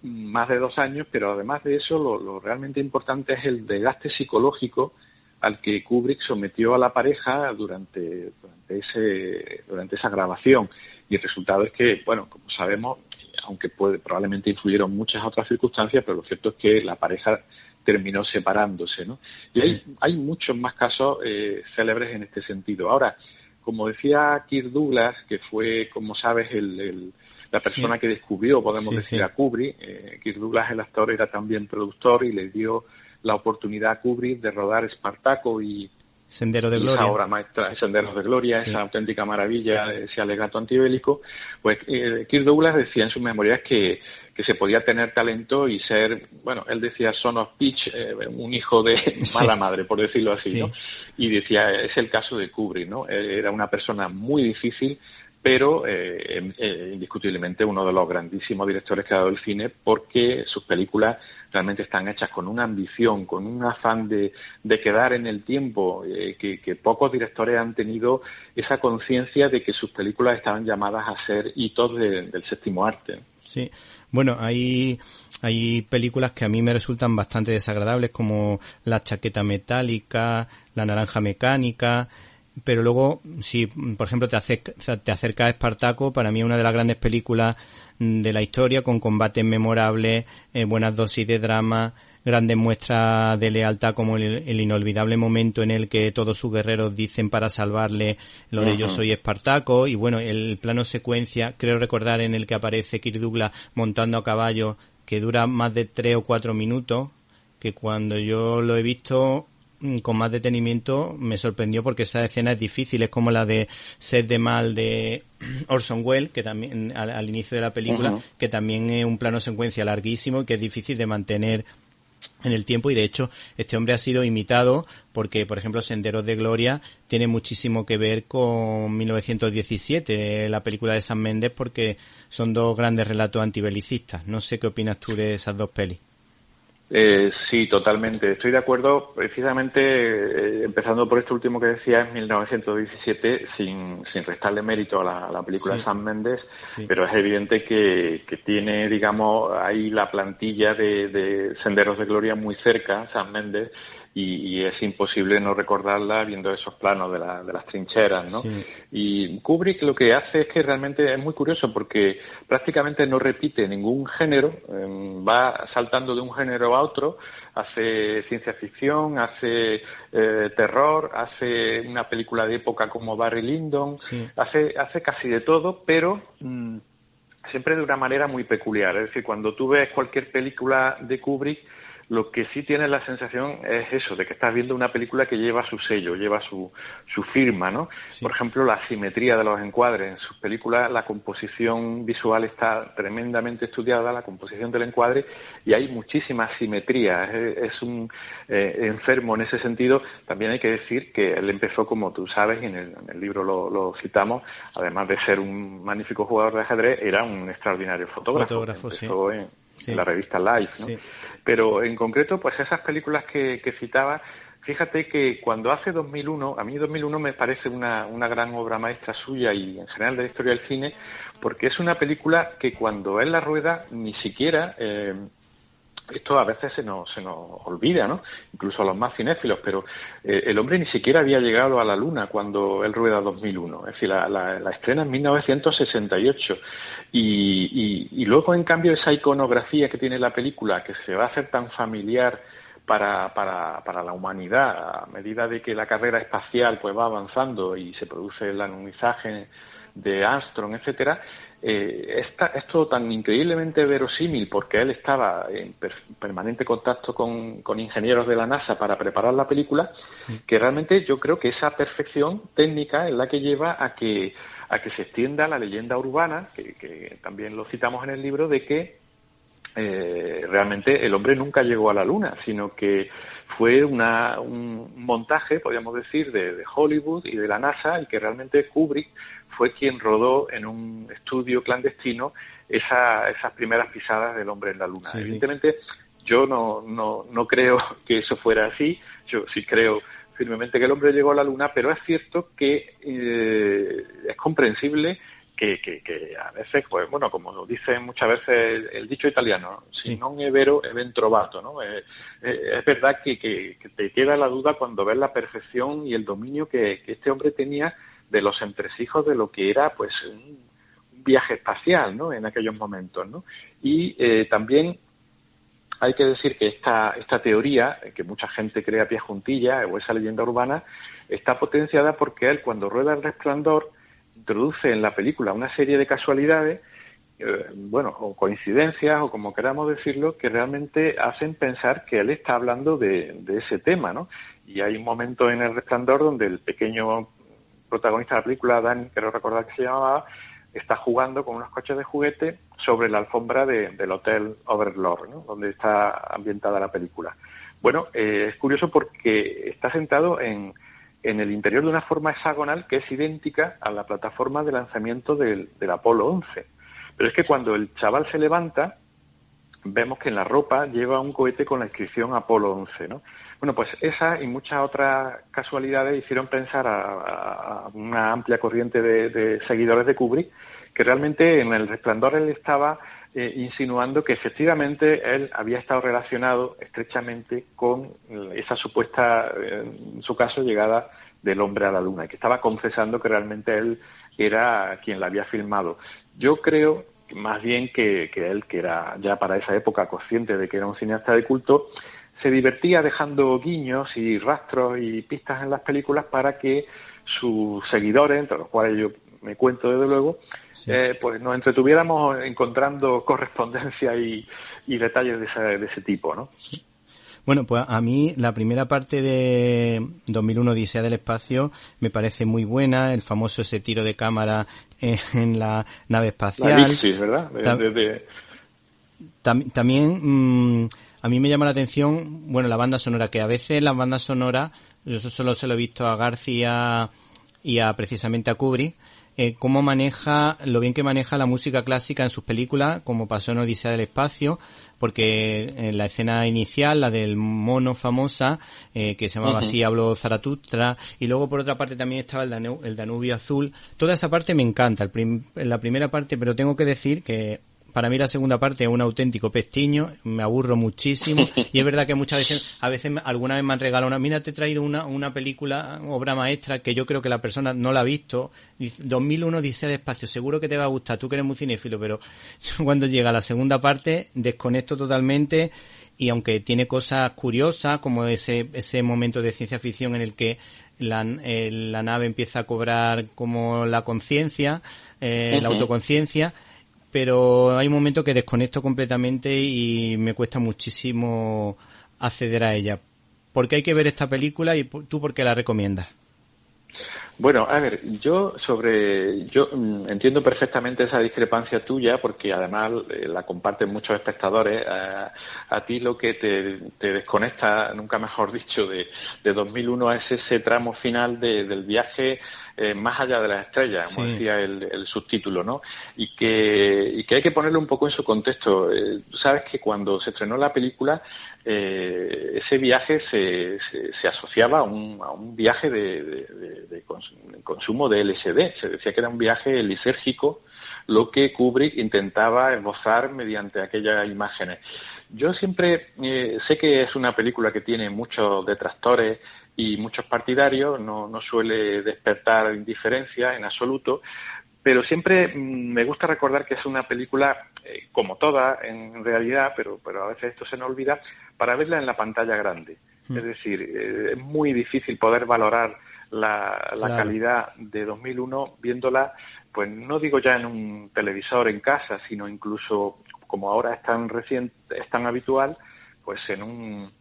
más de dos años, pero además de eso, lo, realmente importante es el desgaste psicológico al que Kubrick sometió a la pareja durante, durante, ese, durante esa grabación. Y el resultado es que, bueno, como sabemos, aunque puede, probablemente influyeron muchas otras circunstancias, pero lo cierto es que la pareja terminó separándose, ¿no? Y hay, hay muchos más casos eh, célebres en este sentido. Ahora, como decía Kirk Douglas, que fue, como sabes, el, la persona que descubrió, podemos decir, a Kubrick, eh, Kirk Douglas, el actor, era también productor y le dio la oportunidad a Kubrick de rodar Espartaco y, Sendero de Gloria. Esa obra maestra, Senderos de Gloria, esa auténtica maravilla, ese alegato antibélico. Pues eh, Kirk Douglas decía en sus memorias que, que se podía tener talento y ser, bueno, él decía son of pitch, eh, un hijo de mala madre, por decirlo así, ¿no? Y decía, es el caso de Kubrick, ¿no? Era una persona muy difícil, pero eh, eh, indiscutiblemente uno de los grandísimos directores que ha dado el cine porque sus películas realmente están hechas con una ambición, con un afán de, quedar en el tiempo, eh, que, pocos directores han tenido esa conciencia de que sus películas estaban llamadas a ser hitos del séptimo arte. Sí, bueno, hay, hay películas que a mí me resultan bastante desagradables como La chaqueta metálica, La naranja mecánica, pero luego, si por ejemplo te, acerca, te acerca a Espartaco, para mí es una de las grandes películas de la historia, con combates memorables, eh, buenas dosis de drama, grandes muestras de lealtad como el, inolvidable momento en el que todos sus guerreros dicen para salvarle lo de yo soy Espartaco y bueno, el plano secuencia, creo recordar en el que aparece Kirk Douglas montando a caballo que dura más de tres o cuatro minutos, que cuando yo lo he visto Mm, con más detenimiento me sorprendió porque esa escena es difícil, es como la de Sed de Mal de Orson Welles, que también al, inicio de la película, que también es un plano secuencia larguísimo y que es difícil de mantener en el tiempo. Y de hecho este hombre ha sido imitado porque por ejemplo Senderos de Gloria tiene muchísimo que ver con 1917 la película de San Méndez porque son dos grandes relatos antibelicistas. No sé qué opinas tú de esas dos pelis eh, sí, totalmente. Estoy de acuerdo. Precisamente, eh, empezando por esto último que decía, en 1917, sin, sin restarle mérito a la, película de Sam Mendes, pero es evidente que, que, tiene, digamos, ahí la plantilla de, de Senderos de Gloria muy cerca, Sam Mendes, y, es imposible no recordarla viendo esos planos de, las trincheras, ¿no? Y Kubrick lo que hace es que realmente es muy curioso porque prácticamente no repite ningún género, em, va saltando de un género a otro, hace ciencia ficción, hace eh, terror, hace una película de época como Barry Lyndon, hace, hace casi de todo, pero mm, siempre de una manera muy peculiar. Es decir, cuando tú ves cualquier película de Kubrick, lo que sí tienes la sensación es eso, de que estás viendo una película que lleva su sello, lleva su, su firma, ¿no? Por ejemplo, la simetría de los encuadres. En sus películas la composición visual está tremendamente estudiada, la composición del encuadre, y hay muchísima simetría. Es, un eh, enfermo en ese sentido. También hay que decir que él empezó, como tú sabes, y en el, libro lo, citamos, además de ser un magnífico jugador de ajedrez, era un extraordinario fotógrafo. fotógrafo en, la revista Life, ¿no? Pero en concreto, pues esas películas que, que citaba, fíjate que cuando hace 2001, a mí 2001 me parece una, una gran obra maestra suya y en general de la historia del cine, porque es una película que cuando él la rueda ni siquiera eh, esto a veces se nos, se nos olvida, ¿no? Incluso a los más cinéfilos, pero eh, el hombre ni siquiera había llegado a la Luna cuando él rueda 2001. Es decir, la, la, estrena en 1968. Y, y, luego, en cambio, esa iconografía que tiene la película, que se va a hacer tan familiar para, para, para la humanidad, a medida de que la carrera espacial pues va avanzando y se produce el anunizaje de Armstrong, etcétera, eh, esta, es todo tan increíblemente verosímil porque él estaba en permanente contacto con, ingenieros de la NASA para preparar la película, que realmente yo creo que esa perfección técnica es la que lleva a que, a que se extienda la leyenda urbana, que, también lo citamos en el libro, de que eh, realmente el hombre nunca llegó a la Luna, sino que fue una, un montaje, podríamos decir, de, de Hollywood y de la NASA y que realmente Kubrick fue quien rodó en un estudio clandestino esa, esas primeras pisadas del hombre en la luna. Evidentemente, yo no, no, no creo que eso fuera así, yo sí creo firmemente que el hombre llegó a la luna, pero es cierto que eh, es comprensible que, que, a veces, pues bueno, como lo dice muchas veces el, dicho italiano, si non è vero, è ben trovato, ¿no? Eh, eh, es verdad que, que, te queda la duda cuando ves la perfección y el dominio que, este hombre tenía de los entresijos de lo que era pues un, viaje espacial ¿no? en aquellos momentos. ¿no? Y eh, también hay que decir que esta, esta teoría, que mucha gente cree a pie juntilla, o esa leyenda urbana, está potenciada porque él, cuando rueda el resplandor, introduce en la película una serie de casualidades, eh, bueno, o coincidencias, o como queramos decirlo, que realmente hacen pensar que él está hablando de, de ese tema, ¿no? Y hay un momento en el resplandor donde el pequeño protagonista de la película, Dan, quiero recordar que se llamaba, está jugando con unos coches de juguete sobre la alfombra del Hotel Overlord, ¿no? donde está ambientada la película. Bueno, eh, es curioso porque está sentado en, en el interior de una forma hexagonal que es idéntica a la plataforma de lanzamiento del, del Apolo 11. Pero es que cuando el chaval se levanta, vemos que en la ropa lleva un cohete con la inscripción Apolo 11, ¿no? Bueno, pues esa y muchas otras casualidades hicieron pensar a, una amplia corriente de, seguidores de Kubrick que realmente en el resplandor él estaba eh, insinuando que efectivamente él había estado relacionado estrechamente con esa supuesta, en su caso, llegada del hombre a la luna, y que estaba confesando que realmente él era quien la había filmado. Yo creo más bien que, él, que era ya para esa época consciente de que era un cineasta de culto, se divertía dejando guiños y rastros y pistas en las películas para que sus seguidores, entre los cuales yo me cuento desde luego, eh, pues nos entretuviéramos encontrando correspondencia y, detalles de ese, de ese tipo, ¿no? Bueno, pues a mí la primera parte de 2001 Odisea del Espacio me parece muy buena, el famoso ese tiro de cámara en la nave espacial. ¿verdad? también mm, a mí me llama la atención, bueno, la banda sonora, que a veces la banda sonora, yo solo se lo he visto a García y a precisamente a Kubrick, eh, cómo maneja, lo bien que maneja la música clásica en sus películas, como pasó en Odisea del Espacio, porque en la escena inicial, la del mono famosa, eh, que se llamaba así, habló Zaratustra, y luego por otra parte también estaba el, Danubio Azul. Toda esa parte me encanta, la primera parte, pero tengo que decir que para mí la segunda parte es un auténtico pestiño, me aburro muchísimo. Y es verdad que muchas veces, a veces alguna vez me han regalado una, mira te he traído una, una película, obra maestra que yo creo que la persona no la ha visto, 2001 dice de espacio, seguro que te va a gustar, tú que eres muy cinéfilo, pero cuando llega la segunda parte desconecto totalmente y aunque tiene cosas curiosas como ese, ese momento de ciencia ficción en el que la, eh, la nave empieza a cobrar como la conciencia, eh, la autoconciencia, pero hay un momento que desconecto completamente y me cuesta muchísimo acceder a ella. ¿Por qué hay que ver esta película y tú por qué la recomiendas? Bueno, a ver, yo sobre, yo mm, entiendo perfectamente esa discrepancia tuya porque además eh, la comparten muchos espectadores. a ti lo que te, desconecta, nunca mejor dicho, de, de 2001 es ese tramo final del viaje eh, más allá de las estrellas, como decía el, subtítulo, ¿no? Y que, y que hay que ponerlo un poco en su contexto. Eh, sabes que cuando se estrenó la película, eh, ese viaje se, se, asociaba a un, a un viaje de, consumo de LSD. Se decía que era un viaje lisérgico, lo que Kubrick intentaba esbozar mediante aquellas imágenes. Yo siempre sé que es una película que tiene muchos detractores y muchos partidarios, no, no suele despertar indiferencia en absoluto, pero siempre mm, me gusta recordar que es una película, eh, como toda en realidad, pero, pero a veces esto se nos olvida, para verla en la pantalla grande. Mm. Es decir, eh, es muy difícil poder valorar la, la calidad de 2001 viéndola, pues no digo ya en un televisor en casa, sino incluso como ahora es tan reciente, es tan habitual, pues en un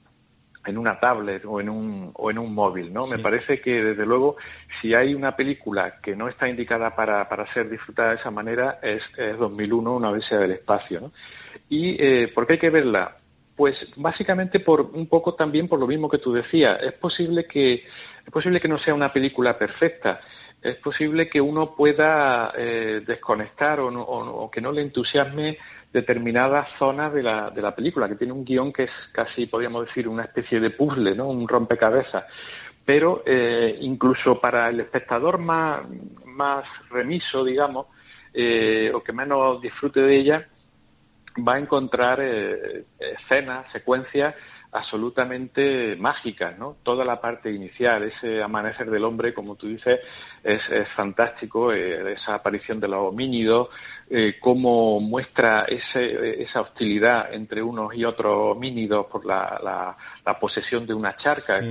en una tablet o en un, o en un móvil, ¿no? Me parece que, desde luego, si hay una película que no está indicada para, para ser disfrutada de esa manera, es, es 2001, una odisea del espacio, ¿no? ¿Y eh, por qué hay que verla? Pues básicamente por un poco también por lo mismo que tú decías. Es posible que, es posible que no sea una película perfecta, es posible que uno pueda eh, desconectar o, o, que no le entusiasme determinadas zonas de la, de la película, que tiene un guion que es casi, podríamos decir, una especie de puzzle, ¿no? un rompecabezas. Pero eh, incluso para el espectador más, más remiso, digamos, eh, o que menos disfrute de ella, va a encontrar eh, escenas, secuencias absolutamente mágicas, ¿no? Toda la parte inicial, ese amanecer del hombre, como tú dices, es, fantástico, eh, esa aparición de los homínidos, eh, cómo muestra ese, esa hostilidad entre unos y otros homínidos por la, la, posesión de una charca,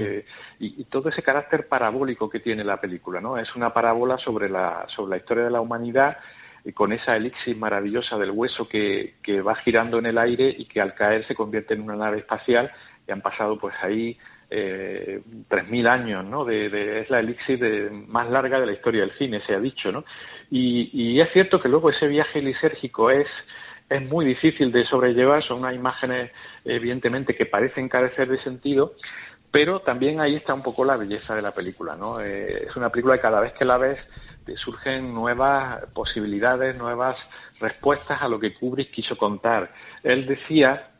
y, todo ese carácter parabólico que tiene la película, ¿no? Es una parábola sobre la, sobre la historia de la humanidad, y con esa elixir maravillosa del hueso que, que va girando en el aire y que al caer se convierte en una nave espacial y han pasado pues ahí eh, 3.000 años, ¿no? De, es la elixir de, más larga de la historia del cine, se ha dicho, ¿no? Y, es cierto que luego ese viaje lisérgico es, es muy difícil de sobrellevar, son unas imágenes evidentemente que parecen carecer de sentido, pero también ahí está un poco la belleza de la película, ¿no? Eh, es una película que cada vez que la ves surgen nuevas posibilidades, nuevas respuestas a lo que Kubrick quiso contar. Él decía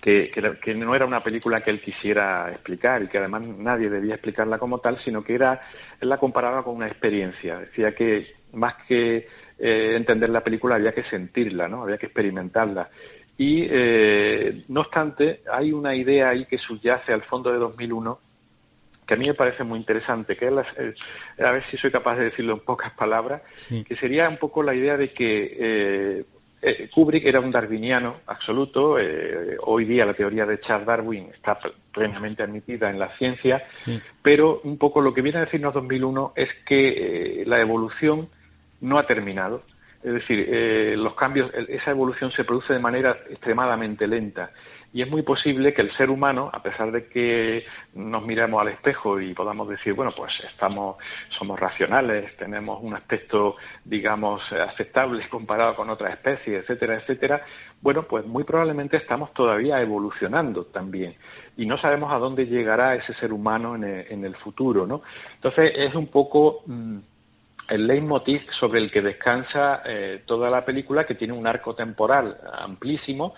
que, que, no era una película que él quisiera explicar y que además nadie debía explicarla como tal, sino que era, él la comparaba con una experiencia. Decía que más que eh, entender la película había que sentirla, ¿no? Había que experimentarla. Y, eh, no obstante, hay una idea ahí que subyace al fondo de 2001 que a mí me parece muy interesante, que es eh, a ver si soy capaz de decirlo en pocas palabras, que sería un poco la idea de que eh, eh, Kubrick era un darwiniano absoluto. hoy día la teoría de Charles Darwin está plenamente admitida en la ciencia, pero un poco lo que viene a decirnos 2001 es que la evolución no ha terminado es decir, eh, los cambios, esa evolución se produce de manera extremadamente lenta y es muy posible que el ser humano, a pesar de que nos miremos al espejo y podamos decir, bueno, pues estamos, somos racionales, tenemos un aspecto, digamos, aceptable comparado con otras especies, etcétera, etcétera, bueno, pues muy probablemente estamos todavía evolucionando también y no sabemos a dónde llegará ese ser humano en el, futuro, ¿no? Entonces es un poco mm, el leitmotiv sobre el que descansa eh, toda la película, que tiene un arco temporal amplísimo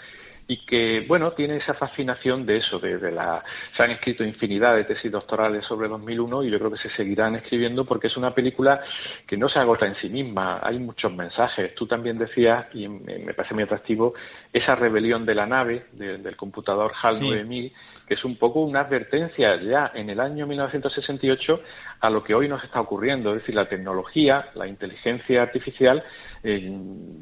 y que, bueno, tiene esa fascinación de eso, de, la... Se han escrito infinidad de tesis doctorales sobre 2001 y yo creo que se seguirán escribiendo porque es una película que no se agota en sí misma, hay muchos mensajes. Tú también decías, y me parece muy atractivo, esa rebelión de la nave, del computador HAL 9000, que es un poco una advertencia ya en el año 1968 a lo que hoy nos está ocurriendo. Es decir, la tecnología, la inteligencia artificial eh,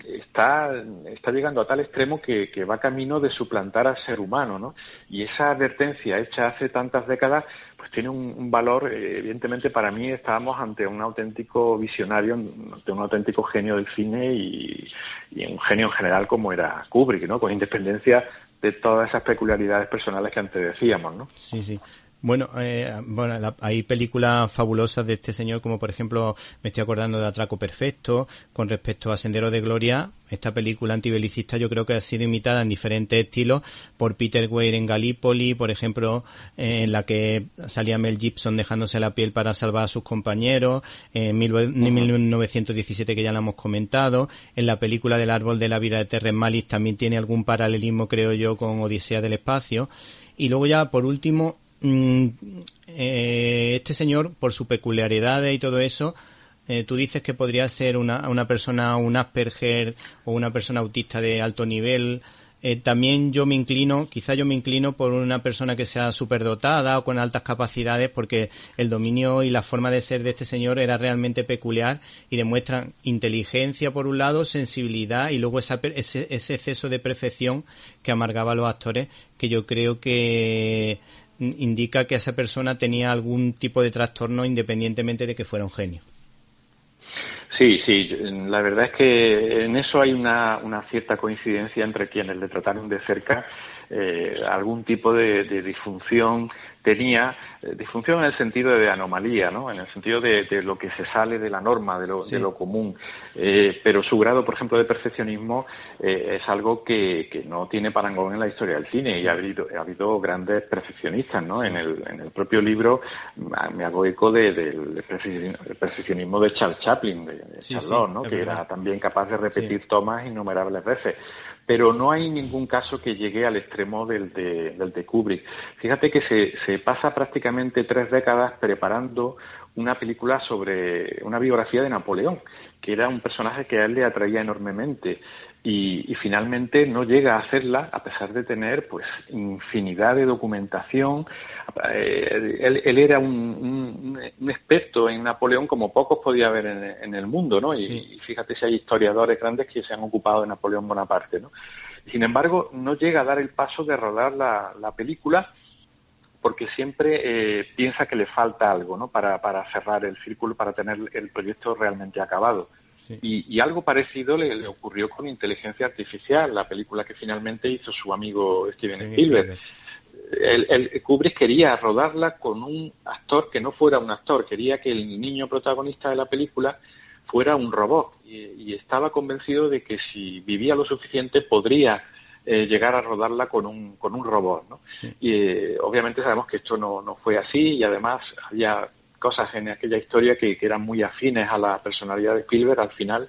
está, está llegando a tal extremo que, va camino de suplantar al ser humano, ¿no? Y esa advertencia hecha hace tantas décadas, pues tiene un, valor, eh, evidentemente para mí estábamos ante un auténtico visionario, ante un auténtico genio del cine y, y un genio en general como era Kubrick, ¿no? Con independencia de todas esas peculiaridades personales que antes decíamos, ¿no? Sí, sí. Bueno, eh, bueno hay películas fabulosas de este señor, como por ejemplo, me estoy acordando de Atraco Perfecto, con respecto a Sendero de Gloria. Esta película antibelicista yo creo que ha sido imitada en diferentes estilos por Peter Weir en Gallipoli, por ejemplo, eh, en la que salía Mel Gibson dejándose la piel para salvar a sus compañeros, en 1917 que ya la hemos comentado, en la película del árbol de la vida de Terrence Malick también tiene algún paralelismo, creo yo, con Odisea del espacio. Y luego ya, por último, Mm, eh, este señor, por su peculiaridad y todo eso, eh, tú dices que podría ser una, una persona, un Asperger o una persona autista de alto nivel. Eh, también yo me inclino, quizá yo me inclino por una persona que sea superdotada o con altas capacidades, porque el dominio y la forma de ser de este señor era realmente peculiar y demuestran inteligencia por un lado, sensibilidad y luego ese, ese exceso de perfección que amargaba a los actores, que yo creo que indica que esa persona tenía algún tipo de trastorno independientemente de que fuera un genio. Sí, sí, la verdad es que en eso hay una, cierta coincidencia entre quienes le trataron de cerca eh, algún tipo de, disfunción tenía, eh, disfunción en el sentido de anomalía, ¿no? en el sentido de, lo que se sale de la norma, de lo, de lo común. Eh, pero su grado, por ejemplo, de perfeccionismo es algo que, no tiene parangón en la historia del cine y ha habido, ha habido grandes perfeccionistas. ¿no? En, el, en el propio libro me hago eco del perfeccionismo de Charles Chaplin, de, Charlotte, ¿no? que era también capaz de repetir tomas innumerables veces pero no hay ningún caso que llegue al extremo del de, Kubrick. Fíjate que se, se pasa prácticamente tres décadas preparando una película sobre una biografía de Napoleón, que era un personaje que a él le atraía enormemente y, finalmente no llega a hacerla a pesar de tener pues infinidad de documentación. Eh, él, era un, experto en Napoleón como pocos podía haber en, el mundo, ¿no? Y, fíjate si hay historiadores grandes que se han ocupado de Napoleón Bonaparte, ¿no? Sin embargo, no llega a dar el paso de rodar la, película porque siempre eh, piensa que le falta algo, ¿no? Para, para cerrar el círculo, para tener el proyecto realmente acabado. Y, algo parecido le, ocurrió con Inteligencia Artificial, la película que finalmente hizo su amigo Steven Spielberg. El, Kubrick quería rodarla con un actor que no fuera un actor, quería que el niño protagonista de la película fuera un robot y, estaba convencido de que si vivía lo suficiente podría eh, llegar a rodarla con un, con un robot. ¿no? Y eh, obviamente sabemos que esto no, no fue así y además había cosas en aquella historia que, eran muy afines a la personalidad de Spielberg. Al final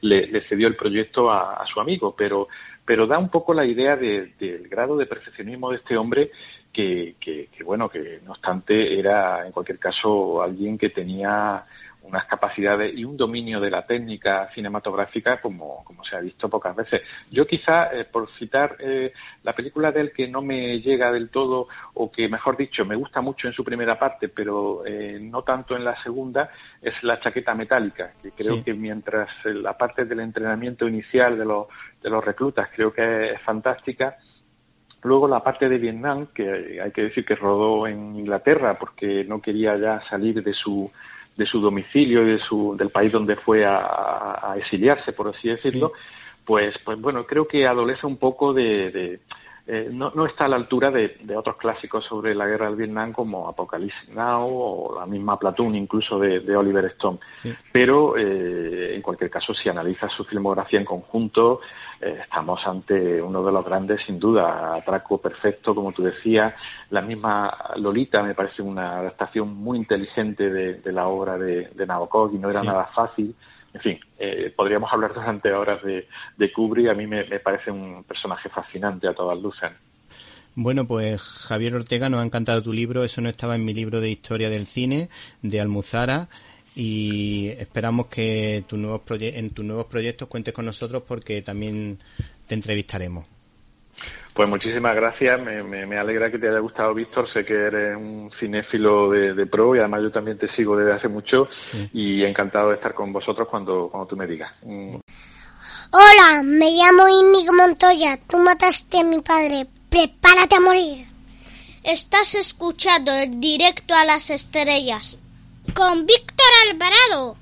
le, cedió el proyecto a, su amigo, pero, pero da un poco la idea del grado de perfeccionismo de este hombre que, que, bueno, que no obstante era en cualquier caso alguien que tenía unas capacidades y un dominio de la técnica cinematográfica como, como se ha visto pocas veces. Yo quizá, eh, por citar eh, la película del que no me llega del todo, o que mejor dicho, me gusta mucho en su primera parte, pero eh, no tanto en la segunda, es La chaqueta metálica, que creo que mientras la parte del entrenamiento inicial de los, de los reclutas creo que es fantástica, Luego la parte de Vietnam, que hay que decir que rodó en Inglaterra porque no quería ya salir de su de su domicilio y de su, del país donde fue a, exiliarse, por así decirlo, pues, pues bueno, creo que adolece un poco de, eh, no, no, está a la altura de, otros clásicos sobre la guerra del Vietnam como Apocalypse Now o la misma Platoon incluso de, Oliver Stone. Pero eh, en cualquier caso, si analiza su filmografía en conjunto, eh, estamos ante uno de los grandes, sin duda, Atraco Perfecto, como tú decías. La misma Lolita me parece una adaptación muy inteligente de, la obra de, de Nabokov y no era nada fácil en fin, eh, podríamos hablar durante horas de, de Kubrick. A mí me, parece un personaje fascinante a todas luces. Bueno, pues Javier Ortega, nos ha encantado tu libro. Eso no estaba en mi libro de historia del cine de Almuzara. Y esperamos que tu nuevos en tus nuevos proyectos cuentes con nosotros porque también te entrevistaremos. Pues muchísimas gracias, me, me, alegra que te haya gustado, Víctor. Sé que eres un cinéfilo de, pro y además yo también te sigo desde hace mucho y encantado de estar con vosotros cuando, cuando tú me digas. Mm. Hola, me llamo Inigo Montoya. Tú mataste a mi padre. Prepárate a morir. Estás escuchando el directo a las estrellas con Víctor Alvarado.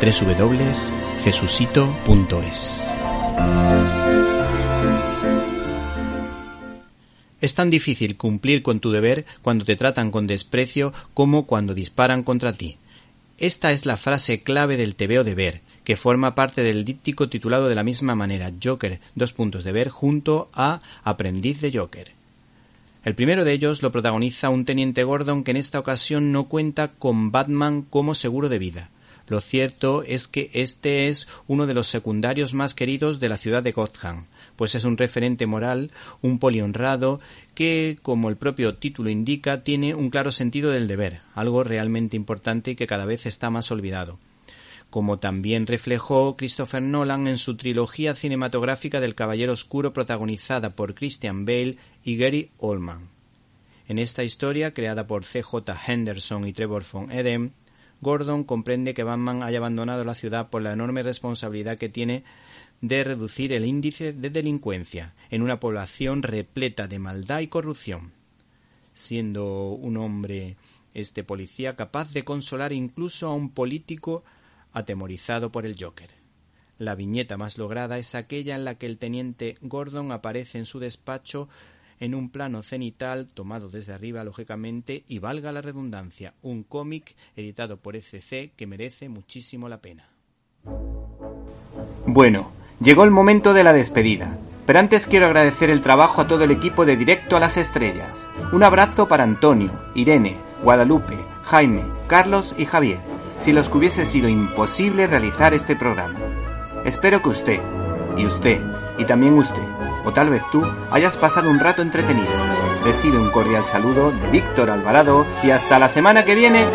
www.jesucito.es. Es tan difícil cumplir con tu deber cuando te tratan con desprecio como cuando disparan contra ti. Esta es la frase clave del tebeo de ver, que forma parte del díptico titulado de la misma manera Joker, dos puntos de ver, junto a Aprendiz de Joker. El primero de ellos lo protagoniza un teniente Gordon que en esta ocasión no cuenta con Batman como seguro de vida. Lo cierto es que este es uno de los secundarios más queridos de la ciudad de Gotham, pues es un referente moral, un polihonrado que, como el propio título indica, tiene un claro sentido del deber, algo realmente importante y que cada vez está más olvidado como también reflejó Christopher Nolan en su trilogía cinematográfica del Caballero Oscuro protagonizada por Christian Bale y Gary Oldman. En esta historia, creada por C.J. Henderson y Trevor von Edem, Gordon comprende que Batman haya abandonado la ciudad por la enorme responsabilidad que tiene de reducir el índice de delincuencia en una población repleta de maldad y corrupción, siendo un hombre este policía capaz de consolar incluso a un político atemorizado por el Joker. La viñeta más lograda es aquella en la que el teniente Gordon aparece en su despacho en un plano cenital tomado desde arriba, lógicamente, y valga la redundancia, un cómic editado por ECC que merece muchísimo la pena. Bueno, llegó el momento de la despedida, pero antes quiero agradecer el trabajo a todo el equipo de Directo a las Estrellas. Un abrazo para Antonio, Irene, Guadalupe, Jaime, Carlos y Javier, si los que hubiese sido imposible realizar este programa. Espero que usted, y usted, y también usted, o tal vez tú hayas pasado un rato entretenido. Recibe un cordial saludo de Víctor Alvarado y hasta la semana que viene